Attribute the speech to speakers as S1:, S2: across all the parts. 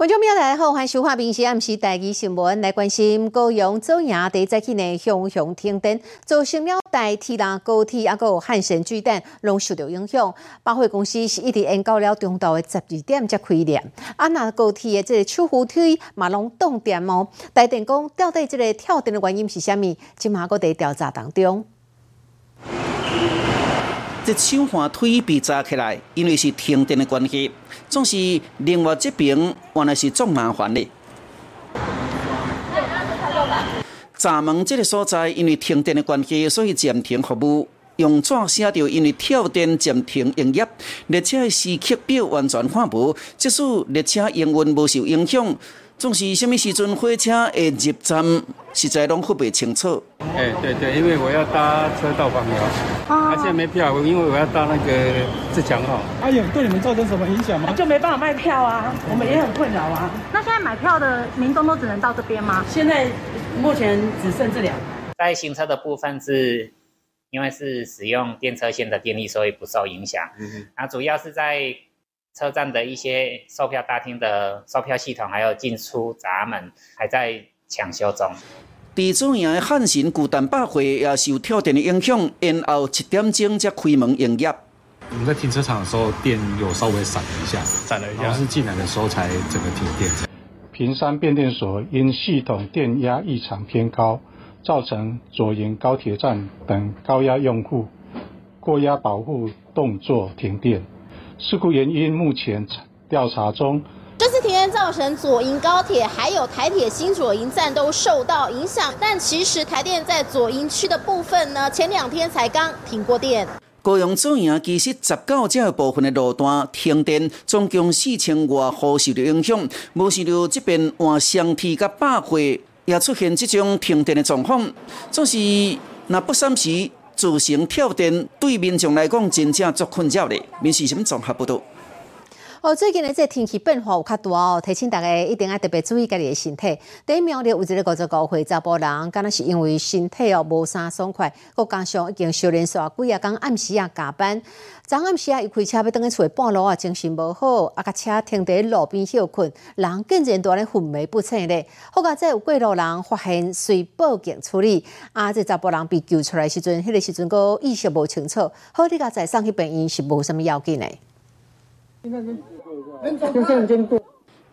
S1: 观众朋友大家好，欢迎收看《平时暗时台记新闻》，来关心高雄走营地早起呢，向向停电，造成了大铁啦、高铁啊，有汉神巨蛋拢受到影响。百货公司是一直延到了中昼的十二点才开店，啊，那高铁的这个手扶梯嘛拢冻电哦。台电讲到底这个跳电的原因是虾米？今嘛搁在调查当中。
S2: 这手环腿被扎起来，因为是停电的关系，总是另外这边原来是种麻烦的。闸门这个所在，因为停电的关系，所以暂停服务。用纸写着，因为跳电暂停营业，列车的时刻表完全看无，即使列车营运无受影响。总是什么时阵火车会入站，实在拢分不清楚。
S3: 哎，对对，因为我要搭车到板桥，啊，现在没票，因为我要搭那个自强号。
S4: 啊，有对你们造成什么影响吗？
S5: 就没办法卖票啊，我们也很困扰啊。
S6: 那现在买票的民众都只能到这边吗？
S5: 现在目前只剩这两。
S7: 在行车的部分是，因为是使用电车线的电力，所以不受影响。嗯那主要是在。车站的一些售票大厅的售票系统，还有进出闸门，还在抢修中。
S2: 地主营的汉神古蛋百货也受跳电的影响，延后七点钟才开门营业。
S8: 我们在停车场的时候，电有稍微闪了一下，
S3: 闪了一下，
S8: 然后是进来的时候才整个停电。
S9: 平山变电所因系统电压异常偏高，造成左营高铁站等高压用户过压保护动作停电。事故原因目前调查中。
S10: 造成左营高铁还有台铁新左营站都受到影响，但其实台电在左营区的部分呢，前两天才刚停过电。
S2: 高雄左营其实十九这部分的路段停电，总共四千外户受到影响。无想到这边换双梯甲百货也出现这种停电的状况，总是那不三时。自行跳电对民众来讲真正足困扰的，民事什么综合不多。
S1: 哦，最近的这天气变化有较大哦，提醒大家一定要特别注意家己的身体。第一苗栗有一个五十五岁查甫人，敢若是因为身体哦无啥爽快，佮加上已经修炼煞几啊工暗时啊加班，昨暗时啊伊开车要等去厝半路啊精神无好，啊甲车停伫路边休困，人竟然在咧昏迷不醒咧。好在有过路人发现，随报警处理，啊这查甫人被救出来时阵，迄个时阵个意识无清楚，好你甲再送去病院是无什么要紧的。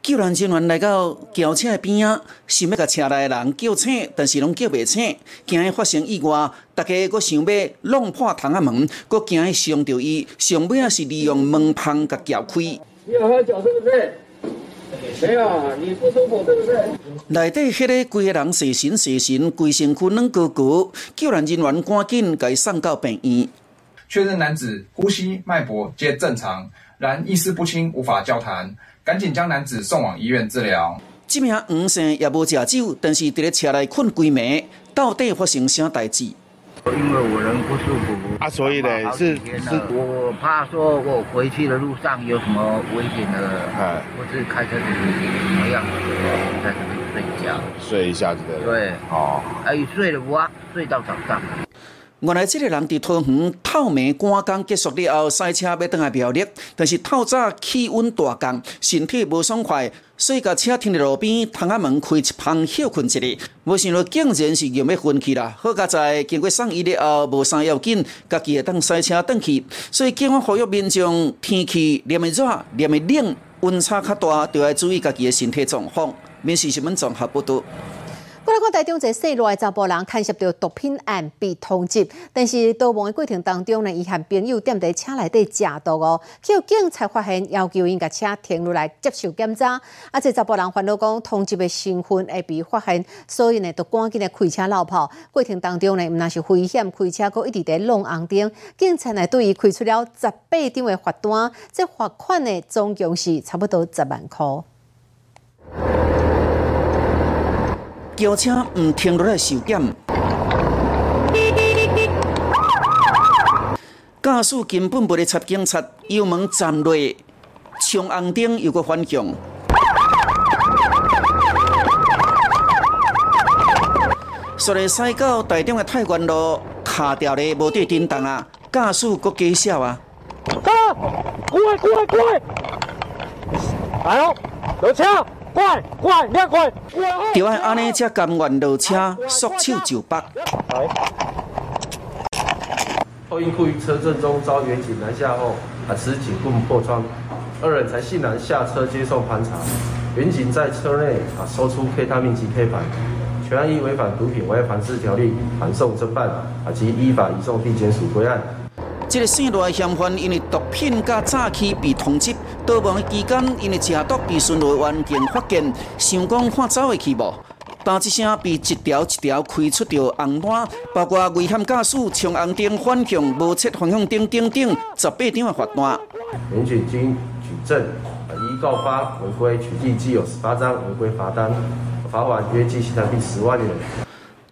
S2: 救援人员来到轿车边啊，想要甲车内的人叫醒，但是拢叫袂醒，惊伊发生意外，大家佫想要弄破窗仔门，阁惊伊伤着伊，上尾啊是利用门框甲撬开。
S11: 你有喝酒是不是？没有，你不舒服是不是？
S2: 内底迄个规个人蛇神蛇神，规身躯软高高，救援人员赶紧甲伊送到病院，
S12: 确认男子呼吸脉搏皆正常。然意识不清，无法交谈，赶紧将男子送往医院治疗。
S2: 这名黄姓也无食酒，但是伫咧车内困规暝，到底发生啥代志？
S13: 因为我人不舒服
S3: 啊，所以呢是是，
S13: 我怕说我回去的路上有什么危险的，哎，或是开车时怎么样，在这边睡觉，
S3: 睡一下子的。
S13: 对，哦，哎，睡了不啊？睡到早上。
S2: 原来这个人伫桃园透明赶工结束了后，赛车要倒来苗栗，但是透早气温大降，身体无爽快，所以甲车停伫路边，窗仔门开一旁休困一下。无想到竟然是又要昏去啦！好佳在经过送医了后，无啥要紧，家己会当赛车转去。所以警方呼吁民众，天气连的热，连的冷，温差较大，就要注意家己的身体状况。免是新闻综合报道。
S1: 过来看台中一个细路的查甫人，牵涉到毒品案被通缉，但是逃亡的过程当中呢，伊和朋友踮在车内底食毒哦，叫警察发现，要求因甲车停落来接受检查。啊，这查甫人烦恼讲，通缉的身份会被发现，所以呢，就赶紧来开车绕跑。过程当中呢，毋那是危险，开车阁一直在弄红灯，警察呢对伊开出了十八张的罚单，这罚款呢总共是差不多十万块。
S2: 轿车唔停落来受检，驾驶根本无咧插警察，油门站落，冲红灯又个反向，所以驶到台中的太原路，卡掉咧无对叮当啊，驾驶阁加笑啊！
S11: 哥，过来过来过来，来哦，有枪！快快两快！
S2: 就爱安尼才甘愿落车，束手就绑。
S14: 后因库于车阵中遭远警拦下后，啊持警棍破窗，二人才欣然下车接受盘查。远警在车内啊搜出 K 他命及 K 盘，全案依违反毒品危害防治条例函送侦办，啊及依法移送地检署归案。
S2: 这个姓罗的嫌犯因为毒品加诈欺被通缉，逃亡的期间因为食毒被巡逻员警发现，想讲看走会去无？但一声被一条一条开出着红单，包括危险驾驶、冲红灯、反向、无切方向灯等等十八张的罚单。
S14: 民警经举证，依告发违规取缔，既有十八张违规罚单，罚款约计新台币十万元。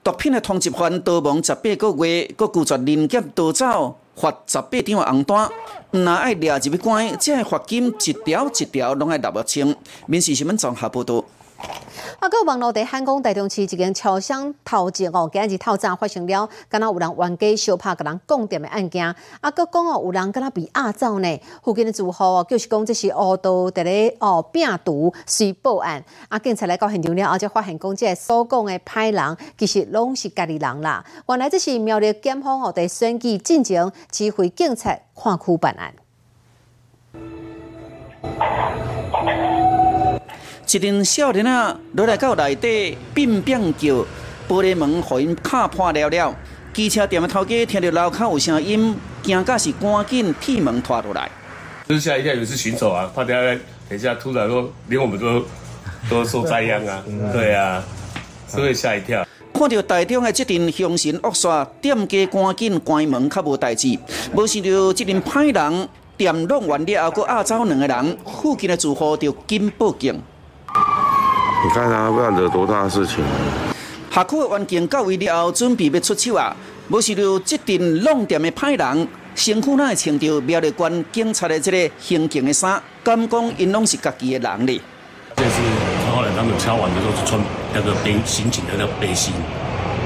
S2: 毒品的通缉犯逃亡十八个月，搁拒绝临检逃走。罚十八张红单，毋若爱掠入去关，这罚金一条一条拢爱立不清。民事新闻综合报道。
S1: 啊，个网络在汉江大中市一间超商偷窃哦，今日透早发生了，敢若有人冤家相拍，甲人讲店的案件。啊，佮讲哦，有人敢若被压走呢？附近的住户哦，就是讲这是恶盗伫咧哦病毒随报案。啊，警察来到现场了，而且发现讲这所讲的歹人，其实拢是家己人啦。原来这是苗栗检方哦，在选举进前指挥警察看区办案。
S2: 一阵少年啊，落来到内底，变变叫，玻璃门互因敲破了了。机车店的头家听到楼口有声音，惊甲是赶紧铁门拖落来。
S15: 就是吓一跳，以为是巡守啊，怕等下等下突然说连我们都都受灾殃啊，对啊，所以吓一跳。
S2: 看到台中的这阵凶神恶煞，店家赶紧关门，较无代志。无想到这阵歹人店弄完了后，佫压走两个人，附近的住户就紧报警。
S16: 你看他不要惹多大事情。
S2: 下区的环境到位了后，准备要出手啊！无想到这阵弄店的歹人，身躯那会穿着苗栗县警察的这个刑警的衫，敢讲因拢是家己的人哩。
S15: 这是后来他们敲完的时候，就穿那个背刑警的那个背心，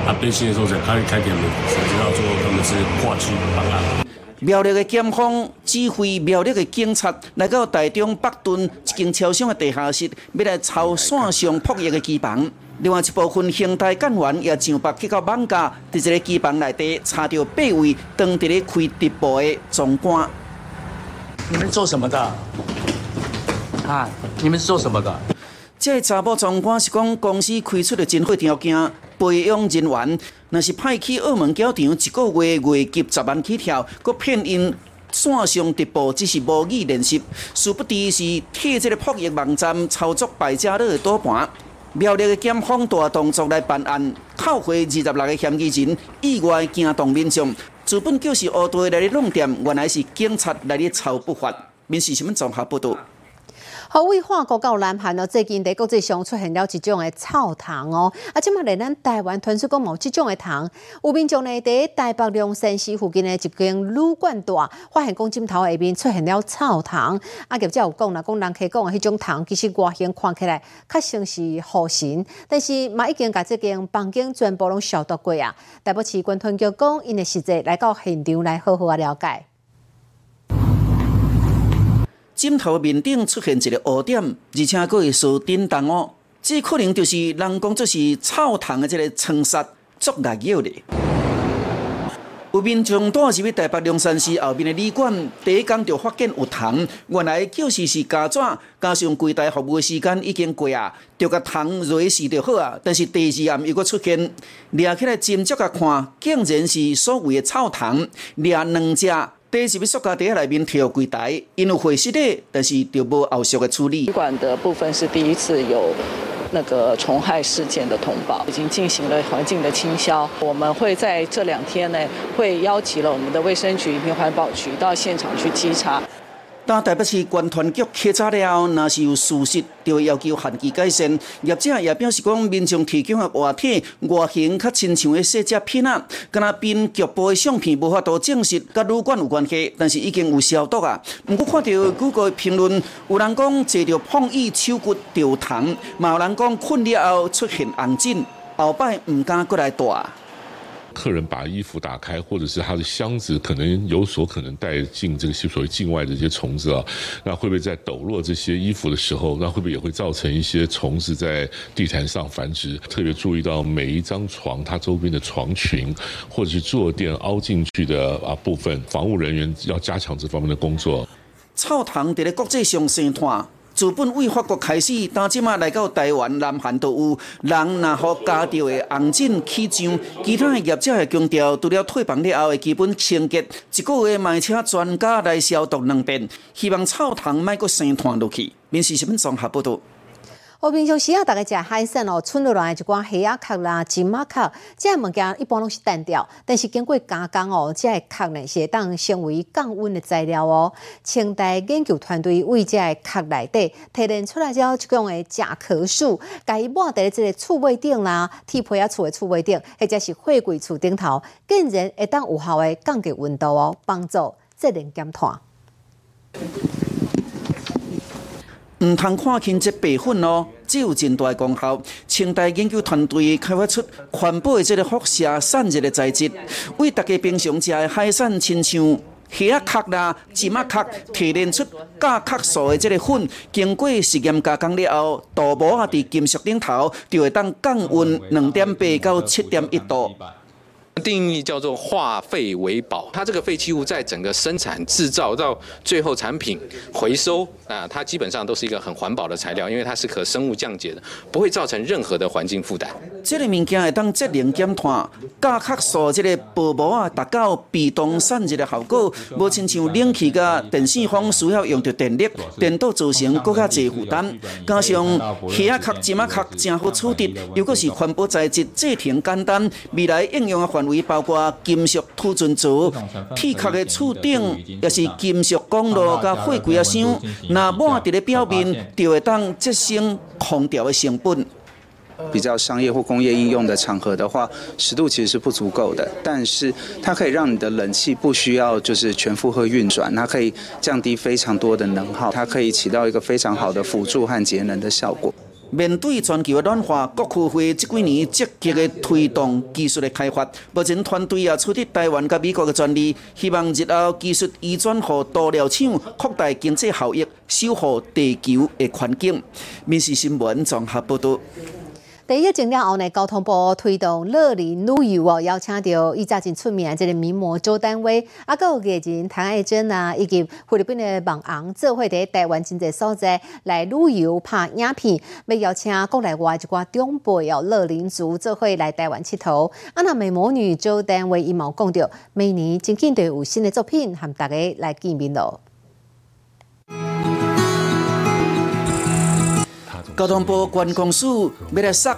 S15: 啊背心的时候才开开点门，才知道说他们是跨区办案。
S2: 苗栗的检方指挥苗栗的警察来到台中北屯一间超商的地下室，要来抄线上扑业的机房。另外一部分刑代干员也上北去到网架，在这个机房内底查到八位当地咧开直播的总官。
S17: 你们做什么的？啊，你们是做什么的？
S2: 这查甫总官是讲公司开出的真好条件。培养人员，若是派去澳门教场，一个月月级十万起跳，佮骗因线上直播，只是模拟练习，殊不知是替这个扑业网站操作败家乐的赌盘。苗栗的检方大动作来办案，扣回二十六个嫌疑人，意外惊动民众。资本就是恶盗来弄店，原来是警察来的操不法。民事新闻综合报道。
S1: 好，为法国到南韩哦，最近在国际上出现了一种的草糖哦，啊，即嘛连咱台湾传出讲某即种的糖，有民众呢在台北龙山寺附近的一间旅馆大发现讲镜头下面出现了草糖，啊，业者有讲啦，讲人客讲的迄种糖其实外形看起来较像是护神，但是嘛已经把这间房间全部拢消毒过啊。台北市军团局讲，因的实际来到现场来好好啊了解。
S2: 枕头面顶出现一个黑点，而且佫会烧叮当哦，这可能就是人讲就是草虫的这个冲杀作辣药咧。有民众住入台北龙山市后面的旅馆，第一天就发现有虫，原来就是是加纸，加上柜台服务的时间已经过啊，就甲糖热死就好啊。但是第二暗又佫出现，掠起来斟酌甲看，竟然是所谓的草虫，掠两只。第是要塑胶袋里面贴柜台，因为会湿的，但是就无后续的处理。
S18: 旅馆的部分是第一次有那个虫害事件的通报，已经进行了环境的清消。我们会在这两天呢，会邀请了我们的卫生局、民环保局到现场去稽查。
S2: 但台北市关团局稽查了，若是有事实，就要求限期改善。业者也表示讲，民众提供的话体外形较亲像的细只片啊，敢若边局部的相片无法度证实甲旅馆有关系，但是已经有消毒啊。毋过看到几个评论，有人讲坐着碰椅手骨掉疼，嘛有人讲困了后出现红疹，后摆毋敢过来住。
S16: 客人把衣服打开，或者是他的箱子可能有所可能带进这个所谓境外的这些虫子啊，那会不会在抖落这些衣服的时候，那会不会也会造成一些虫子在地毯上繁殖？特别注意到每一张床它周边的床裙或者是坐垫凹进去的啊部分，防务人员要加强这方面的工作。
S2: 臭虫伫咧国际上生态。自本为法国开始，到即马来到台湾、南韩都有人若好加着的红疹起上，其他的业者会强调，除了退房了后的基本清洁，一个月卖请专家来消毒两遍，希望臭虫卖阁生团落去。民事新闻综合报道。
S1: 我平常时啊，大家食海鲜哦，剩落来一寡虾仔壳啦、金马壳，即个物件一般拢是单调，但是经过加工哦，即个壳呢是当成为降温的材料哦。清代研究团队为即个壳内底提炼出来之后，一种的甲壳素，甲伊抹在这个厝尾顶啦、铁皮啊厝的厝尾顶，或者是货柜厝顶头，竟然会当有效的降低温度哦，帮助节能减碳。
S2: 唔通看轻这白粉哦，只有真大的功效。清代研究团队开发出环保的这个辐射散热的材质，为大家平常食的海鲜，亲像虾壳啦、芝麻壳，提炼出甲壳素的这个粉，经过实验加工了后，涂膜啊伫金属顶头，就会当降温两点八到七点一度。
S19: 定义叫做化废为宝，它这个废弃物在整个生产制造到最后产品回收啊，它基本上都是一个很环保的材料，因为它是可生物降解的，不会造成任何的环境负担。
S2: 这个物件会当节能减碳，加克素这个薄膜啊，达到被动散热的效果，无亲像冷气甲电线风需要用到电力，电导造成更加侪负担。加上虾壳、金仔壳正好处理，又果是环保材质，制成简单，未来应用的环围包括金属凸存组、铁壳的厝顶，也是金属公路甲货柜啊箱，那抹伫咧表面，就会当节省空调的成本。
S20: 比较商业或工业应用的场合的话，湿度其实是不足够的，但是它可以让你的冷气不需要就是全负荷运转，它可以降低非常多的能耗，它可以起到一个非常好的辅助和节能的效果。
S2: 面对全球的暖化，国科会这几年积极的推动技术的开发，目前团队也取得台湾甲美国的专利，希望日后技术移转予多料厂，扩大经济效益，守护地球的环境。民事新闻综合报道。
S1: 第一整了后呢，交通部推动乐林旅游哦，邀请到以前真出名这个名模周丹薇，啊，有艺人谭爱珍啊，以及菲律宾的网红，做伙在台湾真侪所在来旅游拍影片，要邀请国内外一寡长辈哦乐林族做伙来台湾佚佗。啊，那美魔女周丹薇伊毛讲着，每年真紧都有新的作品，和大家来见面咯。
S2: 交通部观光署要来设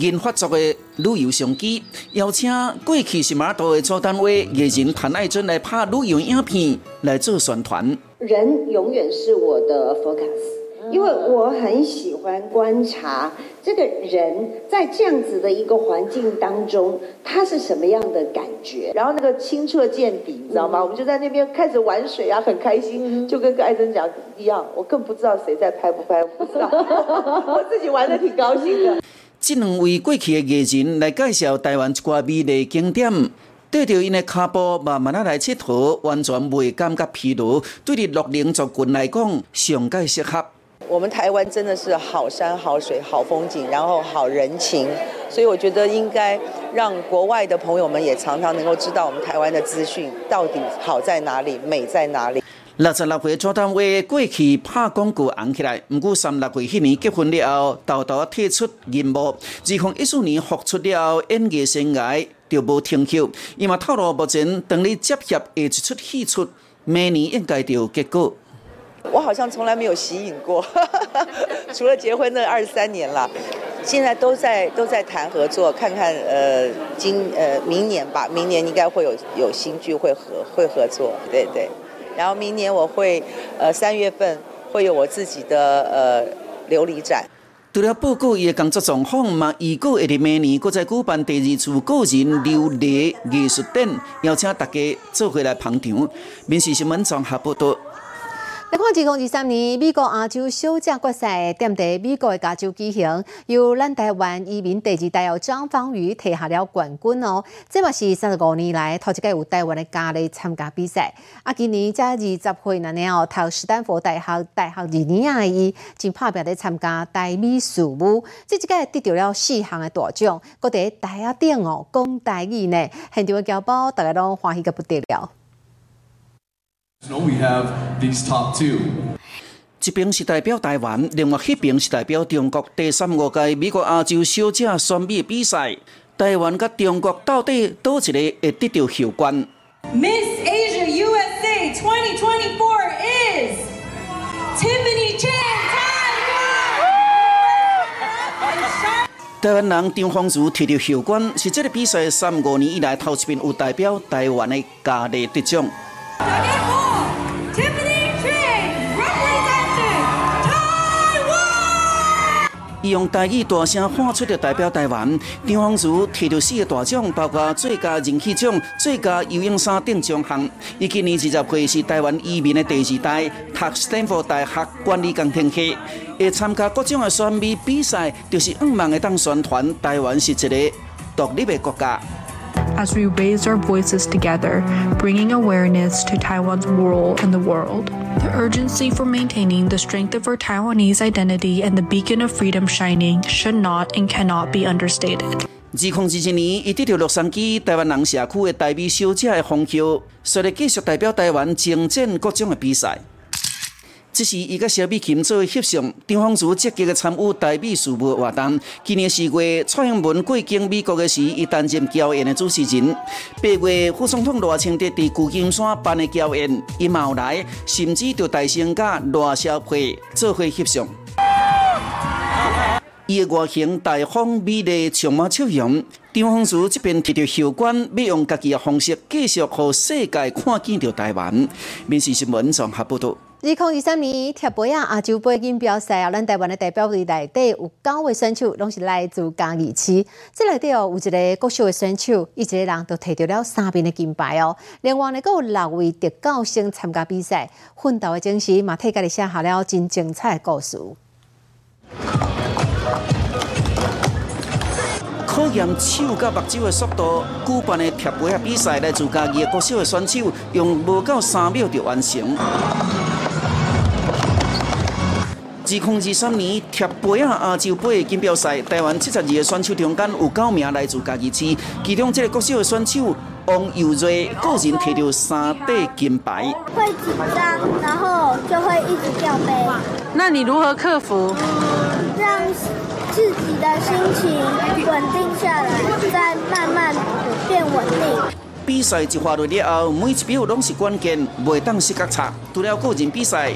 S2: 研发作的旅游相机，邀请过去是马岛的做单位艺人谭爱珍来拍旅游影片来做宣传。
S21: 人永远是我的 focus。因为我很喜欢观察这个人在这样子的一个环境当中，他是什么样的感觉。然后那个清澈见底，你知道吗？我们就在那边开始玩水啊，很开心，就跟艾珍讲一样。我更不知道谁在拍不拍，不知道，我自己玩的挺高兴的。
S2: 这两位过去的艺人来介绍台湾一挂美丽景点，对着因的脚步慢慢来佚佗，完全袂感觉疲劳。对于乐龄族群来讲，上界适合。
S22: 我们台湾真的是好山好水好风景，然后好人情，所以我觉得应该让国外的朋友们也常常能够知道我们台湾的资讯到底好在哪里，美在哪里。
S2: 六十六岁做单位过去拍广告红起来，不过三六岁迄年结婚了后，豆豆退出荧幕，二零一四年复出了演艺生涯就无停休。伊嘛透露目前等你接洽下一出戏出，明年应该就有结果。
S22: 我好像从来没有吸引过，除了结婚那二十三年了，现在都在都在谈合作，看看呃今呃明年吧，明年应该会有有新剧会合会合作，对对，然后明年我会呃三月份会有我自己的呃琉璃展。
S2: 除了报告伊的工作状况嘛，预告会伫明年搁再举办第二次个人琉璃艺术展，邀请大家做回来捧场。民事新闻综合报道。
S1: 来看二零二三年美国亚洲小将决赛，点在美国的加州举行，由咱台湾移民第二代有张方宇摕下了冠军哦。这嘛是三十五年来头一届有台湾的家里参加比赛。啊，今年才二十岁那年哦，读斯坦福大学大学二年啊，伊正拍拼咧参加台美事务，这一届得到了四项的大奖，搁伫台下顶哦讲台语呢，现场的侨胞大家拢欢喜个不得了。
S2: 一边是代表台湾，另外一边是代表中国。第三五届美国亚洲小姐选美比赛，台湾甲中国到底倒一个会得到秀冠
S23: ？Miss Asia USA 2024 is Tiffany Chen.
S2: 台湾人张芳如摕到秀冠，是这个比赛三五年以来头一遍有代表台湾的家里得奖。伊用台语大声喊出着代表台湾，张芳如摕到四个大奖，包括最佳人气奖、最佳游泳衫等奖项。伊今年二十岁，是台湾移民的第二代，读斯坦福大学管理工程系。会参加各种的选美比赛，就是五万的当宣传台湾是一个独立的国家。
S24: as we raise our voices together, bringing awareness to Taiwan's role in the world. The urgency for maintaining the strength of our Taiwanese identity and the beacon of freedom shining should not and cannot be understated.
S2: 二零二一年，伊得到洛杉矶台湾人社区的代表小姐的封号，说来继续代表台湾征战各种的比赛。 这是伊甲小美琴做翕相，张芳如积极的参与台美事务活动。今年四月，蔡英文过境美国的时，伊担任交宴的主持人。八月，副总统罗清德伫旧金山办的交宴，伊嘛有来，甚至就大声甲罗小佩做伙翕相。伊的外形大方美丽，充满笑容。张芳如这边摕到秀冠，要用家己的方式继续和世界看见着台湾。民事新闻综合报道。
S1: 二零二三年贴杯啊亚洲杯锦标赛啊，咱台湾的代表队内底有九位选手，拢是来自嘉义市。这内底哦，有一个国秀的选手，伊一个人都摕到了三面的金牌哦。另外呢，阁有六位特教生参加比赛，奋斗的精神嘛，替家己写下了真精彩的故事。
S2: 考验手甲目睭的速度，举办的贴杯啊比赛，来自嘉义的国秀的选手，用无到三秒就完成。二零二三年贴杯啊亚洲杯锦标赛，台湾七十二个选手中间有九名来自家己市，其中这个国手的选手王佑瑞个人摕到三块金牌。
S25: 会紧张，然后就会一直掉杯。
S26: 那你如何克服？
S25: 让自己的心情稳定下来，再慢慢变稳定。
S2: 比赛一划落了后，每一秒拢是关键，袂当失角差。除了个人比赛，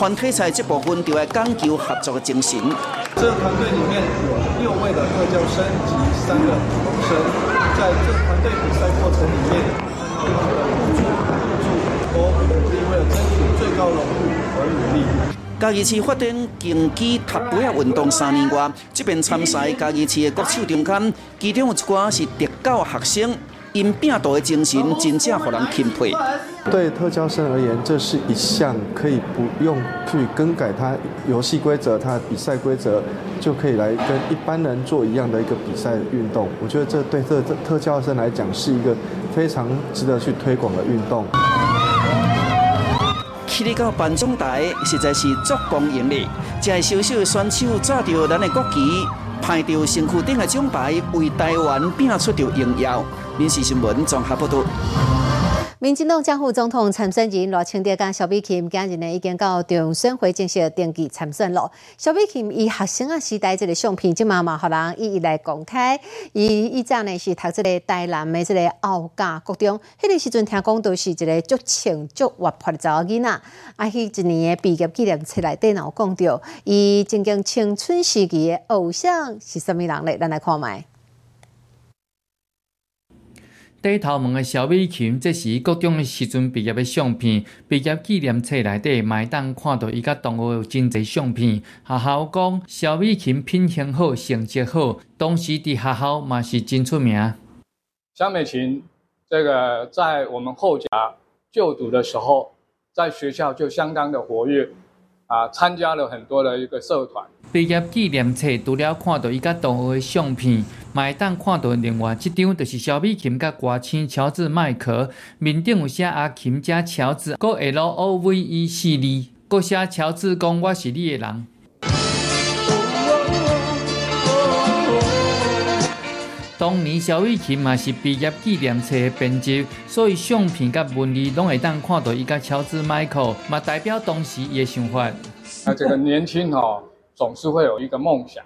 S2: 团体赛这部分就要讲求合作的精神。
S27: 这个团队里面有六位的特教生及三个普通生，在这个团队比赛过程里面，他们的互助、互助，都努力为了争取最高荣誉而努力。
S2: 嘉义市发展竞技踢杯啊运动三年外，这边参赛嘉义市的国手中间，其中有一寡是特教学生。因拼斗的精神，真正让人钦佩。
S27: 对特教生而言，这是一项可以不用去更改他游戏规则、他比赛规则，就可以来跟一般人做一样的一个比赛运动。我觉得这对特特教生来讲，是一个非常值得去推广的运动。
S2: 去你到颁奖台，实在是足光荣的。这小小的选手抓着咱的国旗，派着身躯顶的奖牌，为台湾拼出着荣耀。民事新闻综合报道。
S1: 民进党江副总统参选人罗清德跟小美琴今日呢已经到中选会正式登记参选了。小美琴以学生啊时代这个相片，即嘛嘛互人一一来公开。伊以前呢是读这个台南的这个奥家高中，迄个时阵听讲都是一个足青足活泼的查某囡仔。啊，迄一年的毕业纪念册内底有讲到，伊曾经青春时期的偶像是什么人咧？咱来看卖。
S28: 低头问的小美琴，这是高中时阵毕业的相片。毕业纪念册内底，麦当看到伊甲同学有真侪相片。学校讲，小美琴品行好，成绩好，当时伫学校嘛是真出名。
S29: 小美琴，这个在我们后甲就读的时候，
S30: 在学校就相当的活跃，啊，参加了很多的一个社团。
S28: 毕业纪念册除了看到伊甲同学的相片，麦当看到另外一张，就是小美琴甲歌星乔治麦克，面顶有写阿琴加乔治，搁 L O V E 四字，搁写乔治讲我是你的人。当年萧玉琴嘛是毕业纪念册的编辑，所以相片甲文字拢会当看到伊甲乔治迈克，嘛代表当时伊的想法。
S30: 那这个年轻哦，总是会有一个梦想，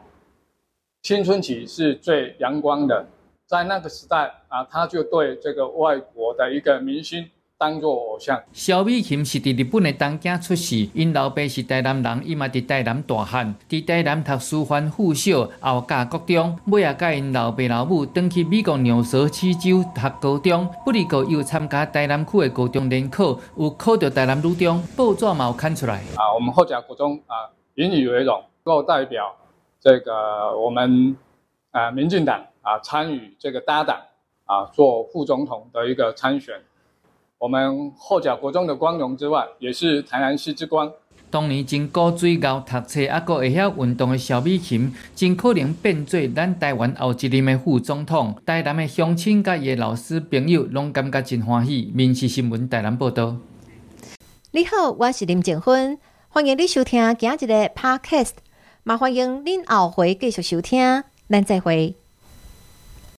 S30: 青春期是最阳光的，在那个时代啊，他就对这个外国的一个明星。当做偶像。
S28: 萧美琴是伫日本的东京出世，因老爸是台南人，伊嘛伫台南大汉，伫台南读师范附小，后嫁国中，尾也甲因老爸老母转去美国纽泽西州读高中，不离过又参加台南区的高中联考，有考到台南女中，报纸嘛有刊出来。
S30: 啊，我们后甲国中啊，引以为荣，够代表这个我们啊民进党啊参与这个搭档啊做副总统的一个参选。我们后脚国中的光荣之外，也是台南市之光。
S28: 当年经过水高读册，还阁会晓运动的小美琴，真可能变做咱台湾后一任的副总统。台南的乡亲甲伊的老师朋友，拢感觉真欢喜。民事新闻台南报道。
S1: 你好，我是林静芬，欢迎你收听今日的 Podcast，也欢迎您后回继续收听，咱再会。